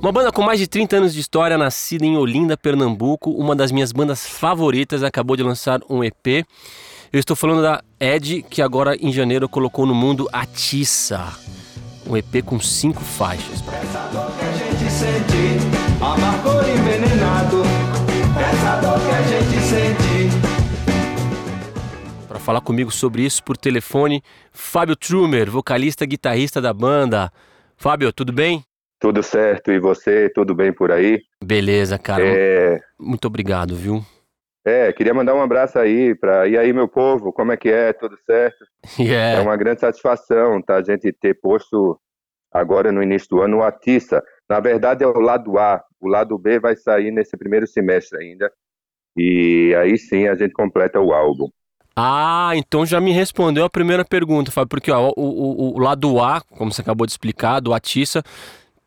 Uma banda com mais de 30 anos de história, nascida em Olinda, Pernambuco, uma das minhas bandas favoritas, acabou de lançar um EP. Eu estou falando da Ed, que agora em janeiro colocou no mundo Atiça, um EP com cinco faixas. Essa dor que a gente sente, amargor envenenado. Essa dor que a gente sente. Para falar comigo sobre isso por telefone, Fábio Trumer, vocalista e guitarrista da banda. Fábio, tudo bem? Tudo certo, e você, tudo bem por aí? Beleza, cara. É, Muito obrigado, viu? é, queria mandar um abraço aí para e aí meu povo, como é que é? Tudo certo? É Yeah. uma grande satisfação, tá, a gente ter posto agora no início do ano o Atiça. Na verdade é o lado A, o lado B vai sair nesse primeiro semestre ainda. E aí sim a gente completa o álbum. Ah, então já me respondeu a primeira pergunta, Fábio, porque ó, o, o, o lado A, como você acabou de explicar, do Atiça,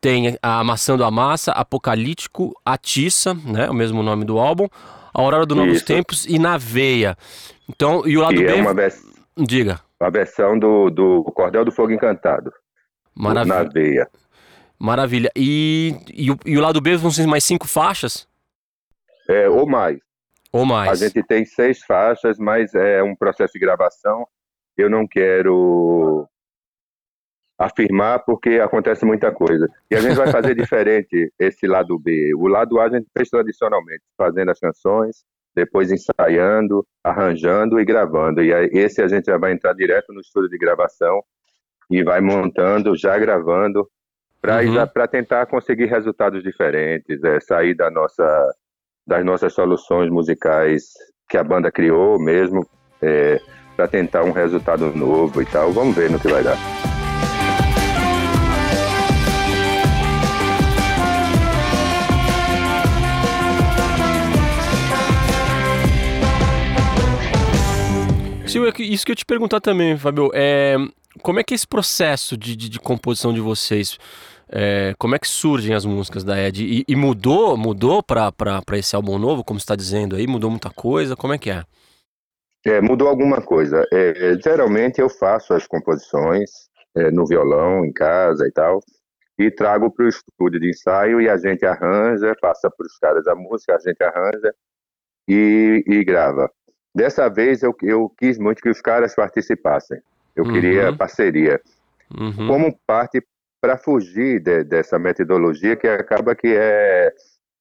tem a Maçã do Amassa, Apocalíptico, Atiça, né, o mesmo nome do álbum, A Aurora do Novos Isso. Tempos e Na Veia. Então, e o lado Que B, é uma, vers- diga, uma versão do, do Cordel do Fogo Encantado, do- na maravilha. veia. Maravilha. E, e, o, e o lado B vão ser mais cinco faixas? É, ou mais. Ou mais? A gente tem seis faixas, mas é um processo de gravação. Eu não quero afirmar porque acontece muita coisa. E a gente vai fazer diferente esse lado B. O lado A a gente fez tradicionalmente, fazendo as canções, depois ensaiando, arranjando e gravando. E esse a gente já vai entrar direto no estúdio de gravação e vai montando, já gravando, para Uhum. tentar conseguir resultados diferentes, é, sair da nossa das nossas soluções musicais que a banda criou mesmo, para tentar um resultado novo e tal. Vamos ver no que vai dar. É que- isso que eu te perguntar também, Fábio. É, como é que é esse processo de, de, de composição de vocês? É, como é que surgem as músicas da Ed? E, e mudou, mudou pra esse álbum novo, como está dizendo aí? Mudou muita coisa? Como é que é? É, mudou alguma coisa. É, geralmente eu faço as composições é, no violão, em casa e tal, e trago para o estúdio de ensaio e a gente arranja, passa para os caras a música, a gente arranja e, e grava. Dessa vez eu, eu quis muito que os caras participassem. Eu Uhum. queria parceria. Uhum. como parte para fugir de- dessa metodologia que acaba que é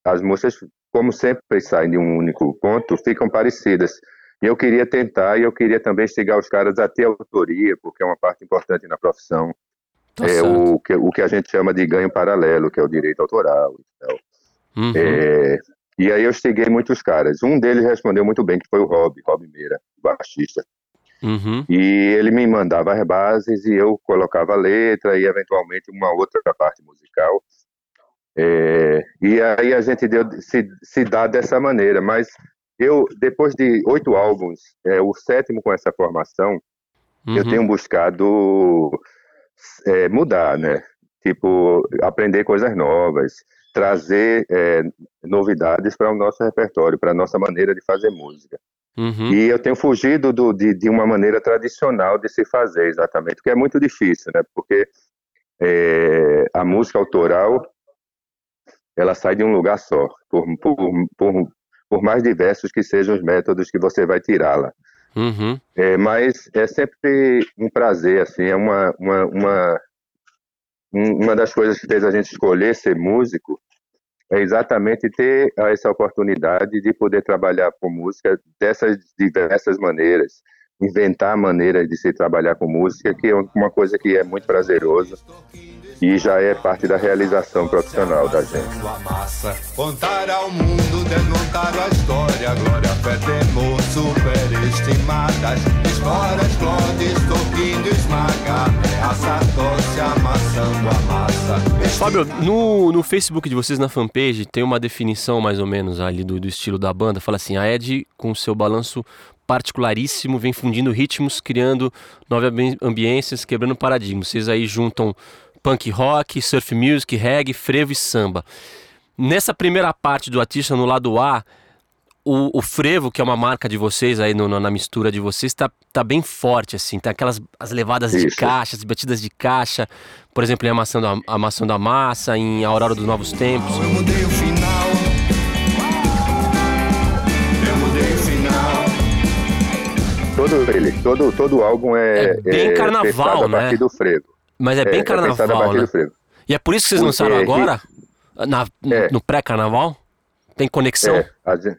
as músicas como sempre saem de um único ponto ficam parecidas e eu queria tentar e eu queria também instigar os caras a ter autoria porque é uma parte importante na profissão Tá é o que o que a gente chama de ganho paralelo que é o direito autoral e tal. Uhum. É, e aí eu instiguei muitos caras um deles respondeu muito bem que foi o Rob Rob Meira baixista Uhum. e ele me mandava as bases e eu colocava a letra e eventualmente uma outra parte musical. É, e aí a gente deu, se, se dá dessa maneira, mas eu, depois de oito álbuns, é, o sétimo com essa formação, eu Uhum. tenho buscado é, mudar, né? Tipo, aprender coisas novas, trazer é, novidades para o nosso repertório, para a nossa maneira de fazer música. Uhum. E eu tenho fugido do, de, de uma maneira tradicional de se fazer, exatamente, porque é muito difícil, né? Porque é, a música autoral, ela sai de um lugar só, por, por, por, por mais diversos que sejam os métodos que você vai tirá-la. Uhum. É, mas é sempre um prazer, assim, é uma, uma, uma, um- uma das coisas que fez a gente escolher ser músico é exatamente ter essa oportunidade de poder trabalhar com música dessas diversas maneiras, inventar maneiras de se trabalhar com música, que é uma coisa que é muito prazeroso e já é parte da realização profissional da gente. massa. Contar ao mundo, desmontar a história. Glória, fé, temor, superestimadas. Clones, toquindo, esmaga. Fábio, no, no Facebook de vocês, na fanpage, tem uma definição mais ou menos ali do, do estilo da banda. Fala assim: a Ed, com seu balanço particularíssimo, vem fundindo ritmos, criando novas ambi- ambiências, quebrando paradigmas. Vocês aí juntam punk rock, surf music, reggae, frevo e samba. Nessa primeira parte do artista, no lado A, o, o frevo, que é uma marca de vocês aí no, na mistura de vocês, tá, tá bem forte, assim. Tem aquelas as levadas Isso. de caixa, as batidas de caixa. Por exemplo, em Amassando a, Amassando a Massa, em A Aurora dos Novos Tempos. Eu mudei o final. Eu mudei o final. Todo ele, todo, todo o álbum é, É bem carnaval, pensado a né? do frevo. Mas é bem pensado a carnaval, partir né? do frevo. E é por isso que vocês Porque lançaram é agora? Na, É. No pré-carnaval? Tem conexão? É, a gen-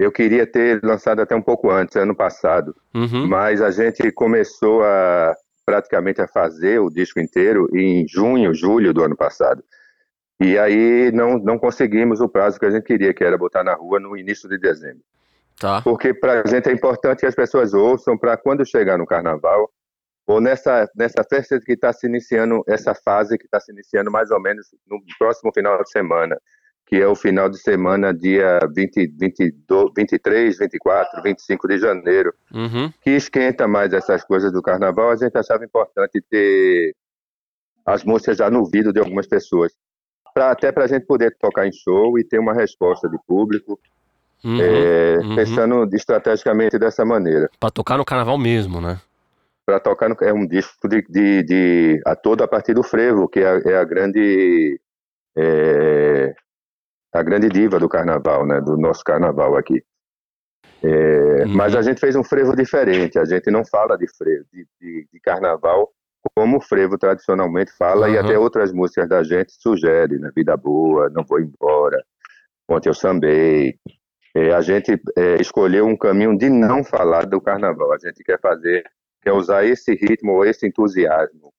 eu queria ter lançado até um pouco antes, ano passado, Uhum. mas a gente começou a praticamente a fazer o disco inteiro em junho, julho do ano passado. E aí não, não conseguimos o prazo que a gente queria, que era botar na rua no início de dezembro. Tá. Porque para a gente é importante que as pessoas ouçam para quando chegar no carnaval, ou nessa, nessa festa que está se iniciando, essa fase que está se iniciando mais ou menos no próximo final de semana, que é o final de semana, dia 20, 22, 23, 24, 25 de janeiro, Uhum. que esquenta mais essas coisas do carnaval, a gente achava importante ter as músicas já no ouvido de algumas pessoas, pra, até para a gente poder tocar em show e ter uma resposta de público, Uhum. é, uhum. pensando estrategicamente dessa maneira. Pra tocar no carnaval mesmo, né? Para tocar no, é um disco de, de, de a todo a partir do frevo, que é, a- é a grande é, a grande diva do carnaval, né? Do nosso carnaval aqui. É, Uhum. Mas a gente fez um frevo diferente. A gente não fala de frevo, de, de, de carnaval como o frevo tradicionalmente fala e Uhum. até outras músicas da gente sugerem, né? Vida boa, não vou embora, ontem eu sambei. É, a gente é, escolheu um caminho de não falar do carnaval. A gente quer fazer, quer usar esse ritmo ou esse entusiasmo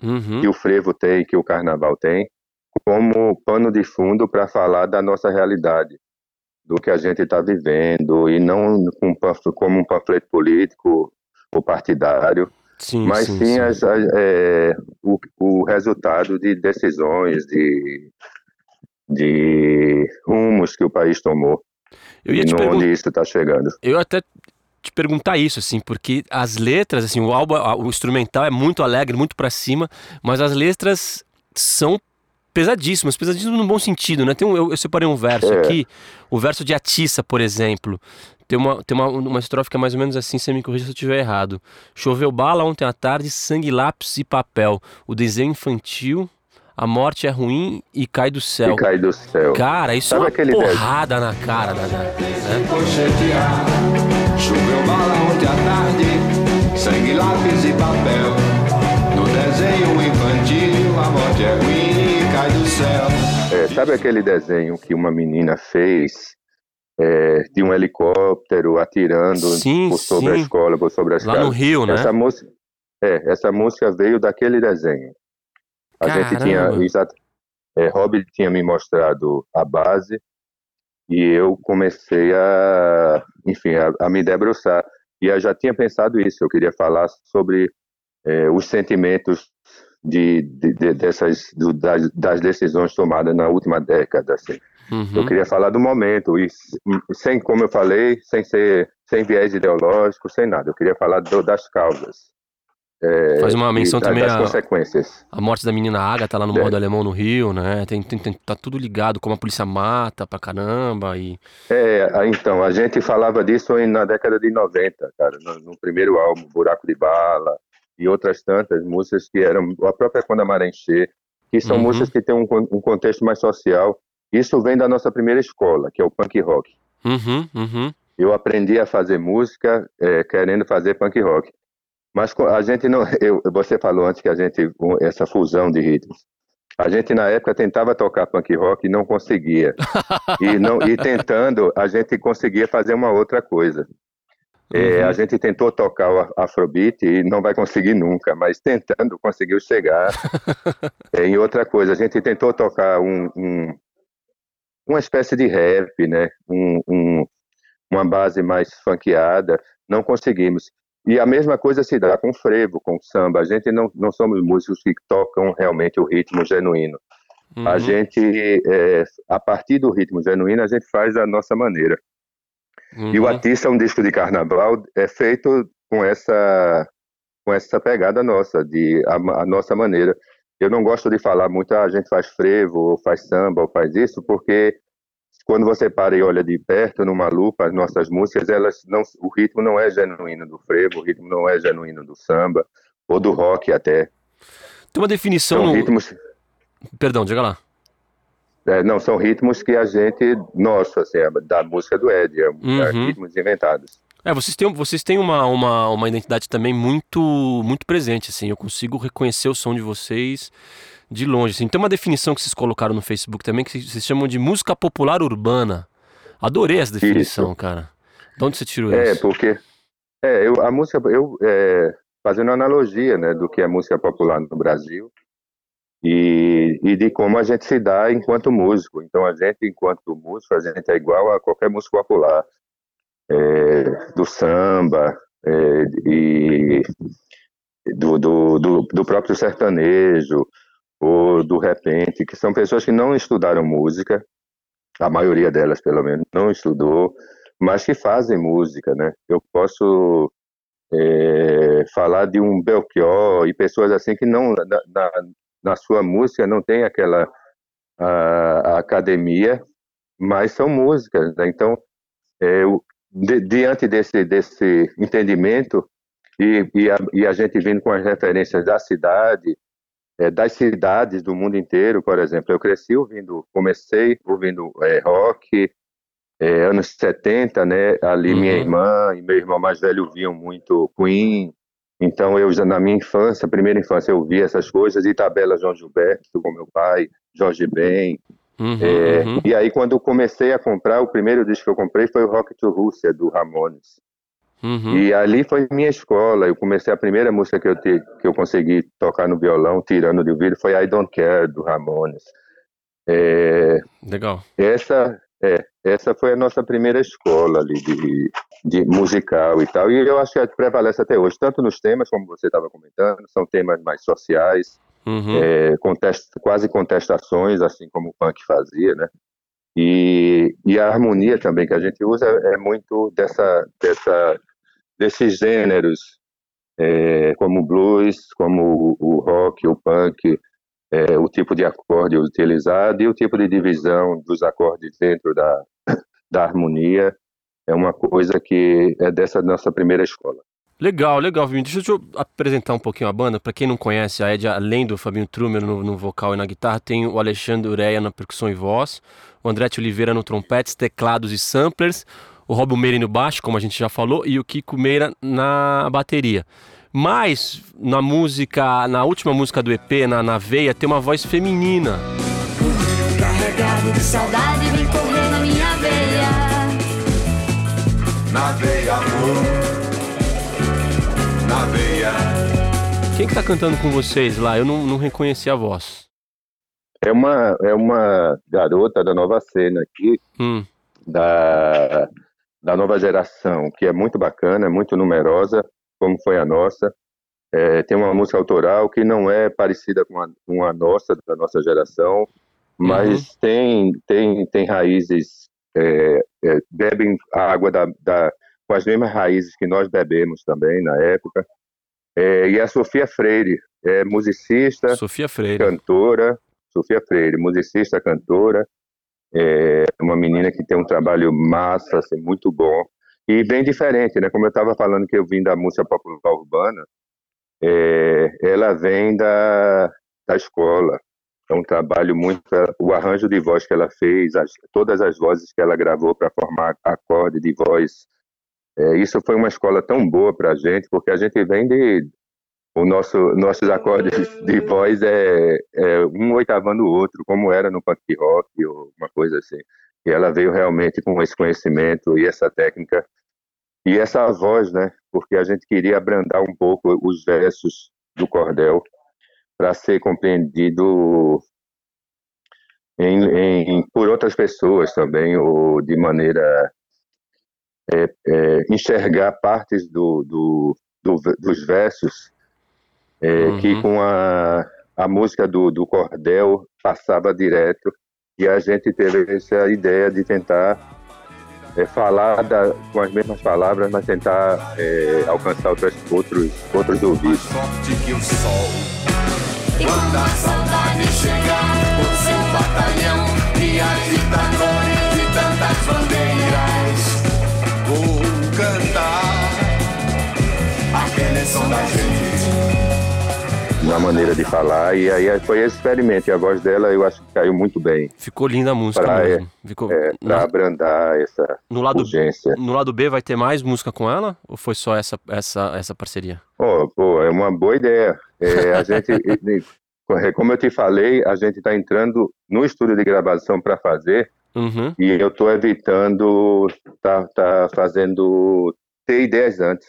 Uhum. que o frevo tem, que o carnaval tem, como pano de fundo para falar da nossa realidade, do que a gente está vivendo, e não como um panfleto político ou partidário, Sim, mas sim, sim, as- as- é, o, o resultado de decisões, de, de rumos que o país tomou, Eu ia e onde isso está chegando. Eu até te perguntar isso, assim, porque as letras, assim, o álbum, o instrumental é muito alegre, muito pra cima, mas as letras são pesadíssimas, pesadíssimas no bom sentido, né? Tem um, eu, eu separei um verso É. aqui, o verso de Atiça, por exemplo. Tem uma, tem uma, uma estrofe que é mais ou menos assim, você me corrija se eu estiver errado. Choveu bala ontem à tarde, sangue, lápis e papel. O desenho infantil, a morte é ruim e cai do céu. E cai do céu. Cara, isso Sabe é uma aquele porrada na cara da, da- né? Choveu bala ontem à tarde, sangue, lápis e papel. No desenho infantil, a morte é ruim É, sabe aquele desenho que uma menina fez é, de um helicóptero atirando Sim, por sobre a sim. escola, por sobre as Lá no? Rio, né? Essa música, é, essa música veio daquele desenho. A gente tinha, Caramba. exato, é, Rob tinha me mostrado a base e eu comecei a, enfim, a, a me debruçar. E eu já tinha pensado isso. Eu queria falar sobre é, os sentimentos de, de- de- dessas do- das, das decisões tomadas na última década. Assim. Uhum. Eu queria falar do momento e sem, como eu falei, sem ser sem viés ideológico, sem nada. Eu queria falar do- das causas. é, Faz uma e menção das, também a, consequências. a morte da menina Agatha lá no É. Morro do Alemão no Rio, né? Tem, tem- tem- tá tudo ligado, como a polícia mata pra caramba e... É, então, a gente falava disso na década de 90, cara, no, no primeiro álbum, Buraco de Bala, e outras tantas músicas que eram, a própria Quando a Maré Encher, que são Uhum. músicas que têm um, um contexto mais social. Isso vem da nossa primeira escola, que é o punk rock. Uhum, uhum. Eu aprendi a fazer música é, querendo fazer punk rock. Mas a gente não. Eu, você falou antes que a gente. Essa fusão de ritmos. A gente, na época, tentava tocar punk rock e não conseguia. e, não, e tentando, a gente conseguia fazer uma outra coisa. É, Uhum. a gente tentou tocar o Afrobeat e não vai conseguir nunca, mas tentando conseguiu chegar é, em outra coisa. A gente tentou tocar um, um- uma espécie de rap, né? Um- um- uma base mais funkeada, não conseguimos. E a mesma coisa se dá com frevo, com samba. A gente não, não somos músicos que tocam realmente o ritmo genuíno. A Uhum. gente, é, a partir do ritmo genuíno, a gente faz a nossa maneira. E o Uhum. Artista é um disco de carnaval é feito com essa com essa pegada nossa, de a, a nossa maneira. Eu não gosto de falar muito, ah, a gente faz frevo, ou faz samba, ou faz isso, porque quando você para e olha de perto numa lupa as nossas músicas, elas não, o ritmo não é genuíno do frevo, o ritmo não é genuíno do samba ou do rock até. Tem uma definição. São ritmos. Perdão, diga lá. É, não, são ritmos que a gente, nosso, assim, é da música do Ed, é, uhum. ritmos inventados. É, vocês têm, vocês têm uma, uma, uma identidade também muito muito presente, assim, eu consigo reconhecer o som de vocês de longe. Assim. Tem uma definição que vocês colocaram no Facebook também que vocês chamam de música popular urbana. Adorei essa definição, isso. cara. De onde você tirou é, isso? É, porque é, eu, a música, eu é, fazendo analogia né, do que é música popular no Brasil e, e de como a gente se dá enquanto músico. Então, a gente, enquanto músico, a gente é igual a qualquer músico popular, é, do samba é, e do, do, do, do próprio sertanejo, ou do repente, que são pessoas que não estudaram música, a maioria delas pelo menos não estudou, mas que fazem música, né? Eu posso é, falar de um Belchior e pessoas assim que não na, na, na sua música não tem aquela a, a academia, mas são músicas, né? Então, é, de, diante desse desse entendimento e, e, a, e a gente vindo com as referências da cidade é, das cidades do mundo inteiro, por exemplo. Eu cresci ouvindo, comecei ouvindo é, rock, é, anos 70, né? Ali uhum. minha irmã e meu irmão mais velho viam muito Queen. Então eu já na minha infância, primeira infância, eu via essas coisas e tabela João Gilberto com meu pai, Jorge Ben. Uhum, é, uhum. E aí quando comecei a comprar, o primeiro disco que eu comprei foi o Rock to Russia do Ramones. Uhum. E ali foi minha escola. Eu comecei a primeira música que eu, te, que eu consegui tocar no violão, tirando de ouvido, foi I Don't Care do Ramones. É, Legal. Essa, é, essa foi a nossa primeira escola ali de, de musical e tal. E eu acho que prevalece até hoje, tanto nos temas, como você estava comentando, são temas mais sociais, uhum. é, contest, quase contestações, assim como o punk fazia, né? E, e a harmonia também que a gente usa é muito dessa, dessa desses gêneros, é, como o blues, como o, o rock, o punk, é, o tipo de acorde utilizado e o tipo de divisão dos acordes dentro da, da harmonia é uma coisa que é dessa nossa primeira escola. Legal, legal, Fabinho. Deixa eu apresentar um pouquinho a banda. Para quem não conhece, a Ed, além do Fabinho Trumer no, no, vocal e na guitarra, tem o Alexandre Ureia na percussão e voz, o Andrete Oliveira no trompetes, teclados e samplers, o Robo Meira no baixo, como a gente já falou, e o Kiko Meira na bateria. Mas na música, na última música do EP, na, na veia, tem uma voz feminina. Carregado de saudade, vem correr na minha veia. Na veia, amor. Na veia. Quem que tá cantando com vocês lá? Eu não, não reconheci a voz. É uma, é uma garota da nova cena aqui, hum. da da nova geração, que é muito bacana, é muito numerosa, como foi a nossa. É, tem uma música autoral que não é parecida com a, com a nossa, da nossa geração, mas uhum. tem, tem, tem raízes, é, é, bebem a água da, da, com as mesmas raízes que nós bebemos também na época. É, e a Sofia Freire, é musicista, Sofia Freire. cantora, Sofia Freire, musicista, cantora, é uma menina que tem um trabalho massa, assim, muito bom e bem diferente, né? Como eu estava falando que eu vim da música popular urbana, é, ela vem da, da escola. É um trabalho muito. O arranjo de voz que ela fez, as, todas as vozes que ela gravou para formar acorde de voz. É, isso foi uma escola tão boa para a gente, porque a gente vem de, o nosso nossos acordes de voz é, é um oitavando o outro, como era no punk rock ou uma coisa assim. E ela veio realmente com esse conhecimento e essa técnica e essa voz, né? Porque a gente queria abrandar um pouco os versos do cordel para ser compreendido em, em, por outras pessoas também, ou de maneira é, é, enxergar partes do, do, do, dos versos é, uhum. que com a, a música do, do cordel passava direto e a gente teve essa ideia de tentar é, falar da, com as mesmas palavras, mas tentar é, alcançar outros, outros, outros ouvidos. Quando a saudade chegar, o seu batalhão e agita bandeiras. Vou cantar aquele som da gente. Uma maneira de falar, e aí foi esse experimento. E a voz dela eu acho que caiu muito bem. Ficou linda a música Pra- mesmo. Ficou... É, pra Na- abrandar essa no, lado, urgência. no lado B vai ter mais música com ela? Ou foi só essa, essa, essa parceria? Pô, pô, é uma boa ideia. É, a gente, como eu te falei, a gente está entrando no estúdio de gravação para fazer Uhum. e eu estou evitando tá, tá fazendo ter ideias antes,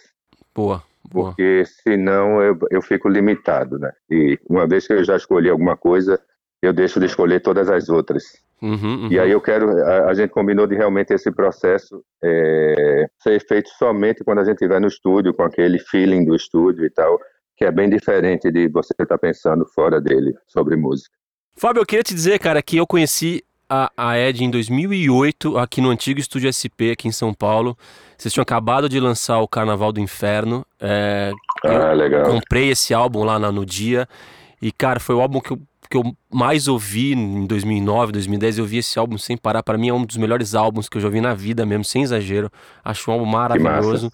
boa. Porque senão eu, eu fico limitado, né? E uma vez que eu já escolhi alguma coisa, eu deixo de escolher todas as outras. Uhum, uhum. E aí eu quero, a, a gente combinou de realmente esse processo é, ser feito somente quando a gente estiver no estúdio, com aquele feeling do estúdio e tal, que é bem diferente de você estar pensando fora dele sobre música. Fábio, eu queria te dizer, cara, que eu conheci a, a Ed em 2008, aqui no antigo estúdio SP, aqui em São Paulo. Vocês tinham acabado de lançar o Carnaval do Inferno. É, Ah, legal. comprei esse álbum lá na- no dia. E, cara, foi o álbum que eu, que eu mais ouvi em 2009, 2010. Eu vi esse álbum sem parar. Para mim é um dos melhores álbuns que eu já ouvi na vida mesmo, sem exagero. Acho um álbum maravilhoso.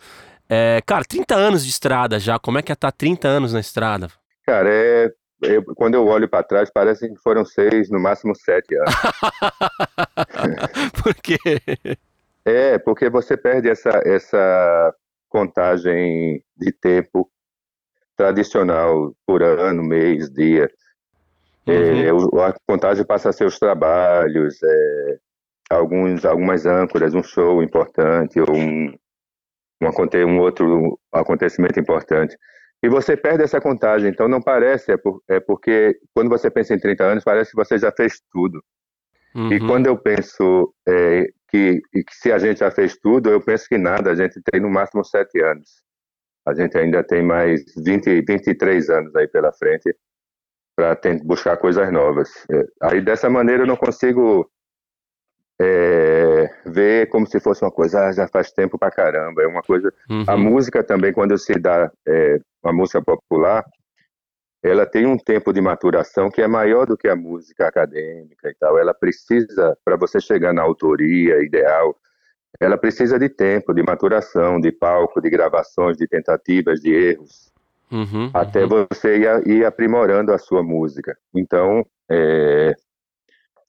É, cara, 30 anos de estrada já. Como é que é estar 30 anos na estrada? Cara, é, eu- quando eu olho para trás, parece que foram seis, no máximo sete anos. Por quê? É, porque você perde essa, essa contagem de tempo tradicional por ano, mês, dia. É, o- a contagem passa a ser os trabalhos, é, alguns, algumas âncoras, um show importante ou um, um, um outro acontecimento importante. E você perde essa contagem, então não parece, é, por- é porque quando você pensa em 30 anos, parece que você já fez tudo. E Uhum. quando eu penso é, que, e que se a gente já fez tudo, eu penso que nada, a gente tem no máximo sete anos. A gente ainda tem mais 20, 23 anos aí pela frente para buscar coisas novas. É, aí dessa maneira eu não consigo é, ver como se fosse uma coisa, ah, já faz tempo pra caramba. É uma coisa. A Uhum. música também, quando se dá é, uma música popular, ela tem um tempo de maturação que é maior do que a música acadêmica e tal. Ela precisa, para você chegar na autoria ideal, ela precisa de tempo, de maturação, de palco, de gravações, de tentativas, de erros, Uhum, até uhum. você ir, ir aprimorando a sua música. Então, é,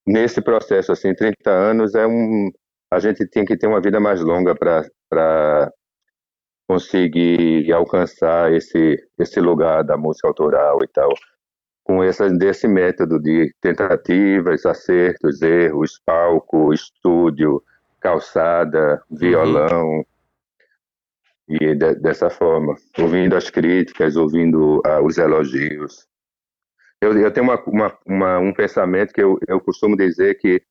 nesse processo, assim, 30 anos é um. A gente tem que ter uma vida mais longa para conseguir alcançar esse, esse lugar da música autoral e tal, com essa, desse método de tentativas, acertos, erros, palco, estúdio, calçada, violão, e de- dessa forma, ouvindo as críticas, ouvindo ah, os elogios. Eu, eu tenho uma, uma, uma- um pensamento que eu, eu costumo dizer que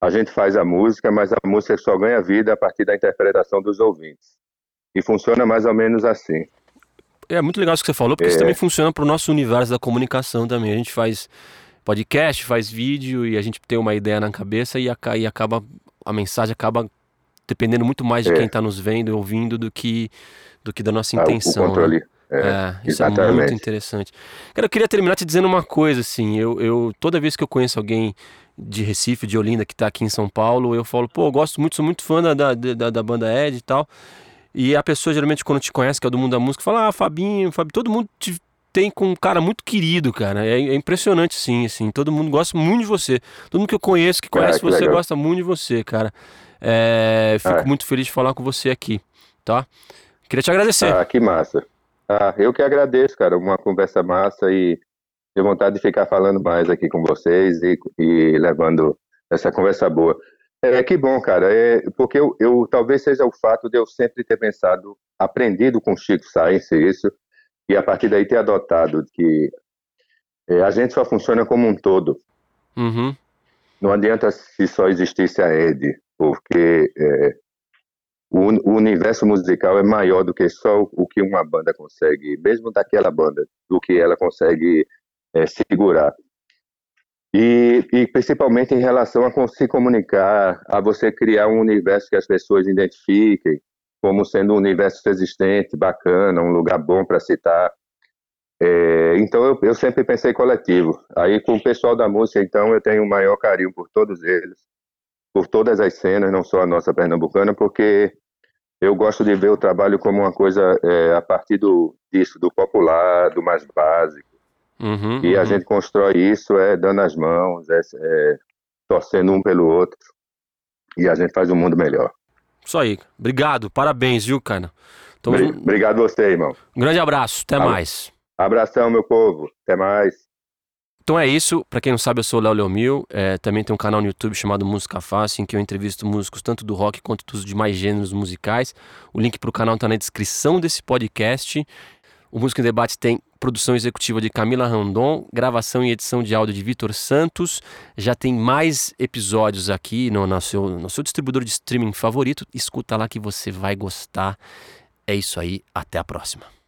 a gente faz a música, mas a música só ganha vida a partir da interpretação dos ouvintes. E funciona mais ou menos assim. É muito legal isso que você falou, porque isso É. também funciona para o nosso universo da comunicação também. A gente faz podcast, faz vídeo e a gente tem uma ideia na cabeça e, aca- e acaba a mensagem acaba dependendo muito mais de É. quem está nos vendo e ouvindo do que do que da nossa Ah, intenção. o né? controle. É, É, isso é muito exatamente. interessante. Cara, eu queria terminar te dizendo uma coisa, assim, eu, eu toda vez que eu conheço alguém de Recife, de Olinda, que tá aqui em São Paulo, eu falo, pô, eu gosto muito, sou muito fã da, da, da, da banda Ed e tal, e a pessoa geralmente quando te conhece, que é do mundo da música, fala, ah, Fabinho, Fabinho, todo mundo te tem com um cara muito querido, cara, é, é impressionante, sim, assim, todo mundo gosta muito de você, todo mundo que eu conheço, que conhece que você, legal. gosta muito de você, cara, é, fico Ah. muito feliz de falar com você aqui, tá? Queria te agradecer. Ah, que massa. Ah, eu que agradeço, cara. Uma conversa massa e tenho vontade de ficar falando mais aqui com vocês e, e levando essa conversa boa. É que bom, cara. É, porque eu, eu talvez seja o fato de eu sempre ter pensado, aprendido com Chico Science isso, e a partir daí ter adotado que é, a gente só funciona como um todo. Uhum. Não adianta se só existisse a Ed, porque é, o, o universo musical é maior do que só o, o que uma banda consegue, mesmo daquela banda, do que ela consegue é, segurar. E, e principalmente em relação a se comunicar, a você criar um universo que as pessoas identifiquem como sendo um universo existente, bacana, um lugar bom para citar. É, então eu, eu sempre pensei coletivo. Aí com o pessoal da música, então eu tenho o maior carinho por todos eles. por todas as cenas, não só a nossa pernambucana, porque eu gosto de ver o trabalho como uma coisa é, a partir do, disso, do popular, do mais básico. Uhum, e uhum. a gente constrói isso é dando as mãos, é, é, torcendo um pelo outro. E a gente faz um mundo melhor. Isso aí. Obrigado. Parabéns, viu, cara? Então, Obrigado você, irmão. Um grande abraço. Até mais. Abração, meu povo. Até mais. Então é isso. Para quem não sabe, eu sou o Léo Leomil. É, também tem um canal no YouTube chamado Música Fácil, em que eu entrevisto músicos tanto do rock quanto dos demais gêneros musicais. O link para o canal está na descrição desse podcast. O Música em Debate tem produção executiva de Camila Randon, gravação e edição de áudio de Vitor Santos. Já tem mais episódios aqui no, no, seu, no seu distribuidor de streaming favorito. Escuta lá que você vai gostar. É isso aí, até a próxima.